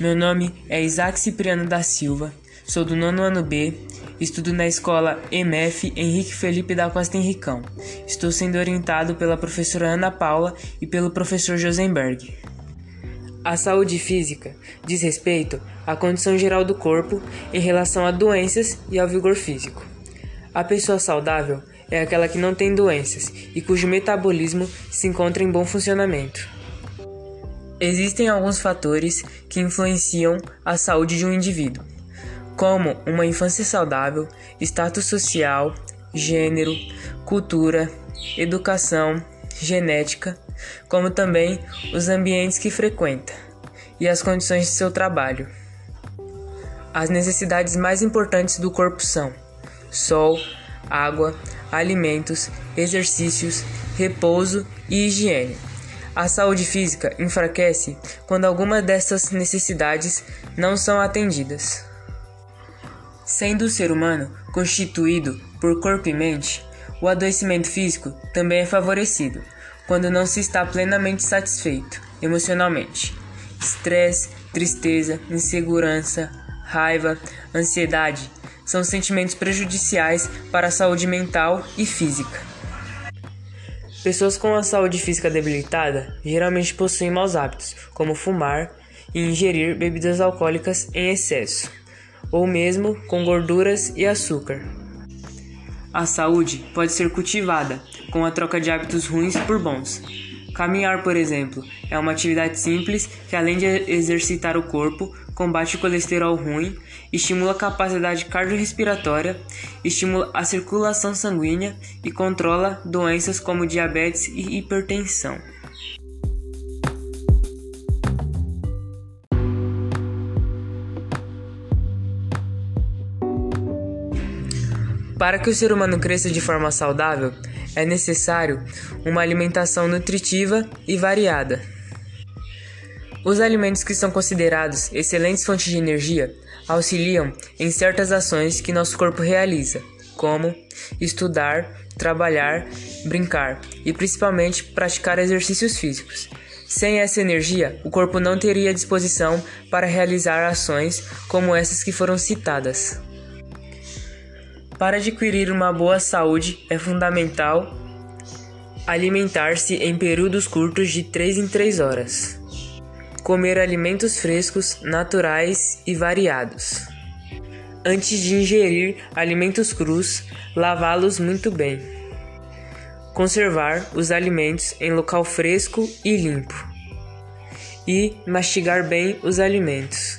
Meu nome é Isaac Cipriano da Silva, sou do nono ano B, estudo na escola MF Henrique Felipe da Costa Henricão. Estou sendo orientado pela professora Ana Paula e pelo professor Josenberg. A saúde física diz respeito à condição geral do corpo em relação a doenças e ao vigor físico. A pessoa saudável é aquela que não tem doenças e cujo metabolismo se encontra em bom funcionamento. Existem alguns fatores que influenciam a saúde de um indivíduo, como uma infância saudável, status social, gênero, cultura, educação, genética, como também os ambientes que frequenta e as condições de seu trabalho. As necessidades mais importantes do corpo são sol, água, alimentos, exercícios, repouso e higiene. A saúde física enfraquece quando alguma dessas necessidades não são atendidas. Sendo o ser humano constituído por corpo e mente, o adoecimento físico também é favorecido quando não se está plenamente satisfeito emocionalmente. Estresse, tristeza, insegurança, raiva, ansiedade são sentimentos prejudiciais para a saúde mental e física. Pessoas com a saúde física debilitada geralmente possuem maus hábitos, como fumar e ingerir bebidas alcoólicas em excesso, ou mesmo com gorduras e açúcar. A saúde pode ser cultivada com a troca de hábitos ruins por bons. Caminhar, por exemplo, é uma atividade simples que, além de exercitar o corpo, combate o colesterol ruim, estimula a capacidade cardiorrespiratória, estimula a circulação sanguínea e controla doenças como diabetes e hipertensão. Para que o ser humano cresça de forma saudável, é necessário uma alimentação nutritiva e variada. Os alimentos que são considerados excelentes fontes de energia auxiliam em certas ações que nosso corpo realiza, como estudar, trabalhar, brincar e principalmente praticar exercícios físicos. Sem essa energia, o corpo não teria disposição para realizar ações como essas que foram citadas. Para adquirir uma boa saúde é fundamental alimentar-se em períodos curtos de 3 em 3 horas comer alimentos frescos, naturais e variados. Antes de ingerir alimentos crus, lavá-los muito bem. Conservar os alimentos em local fresco e limpo. E mastigar bem os alimentos.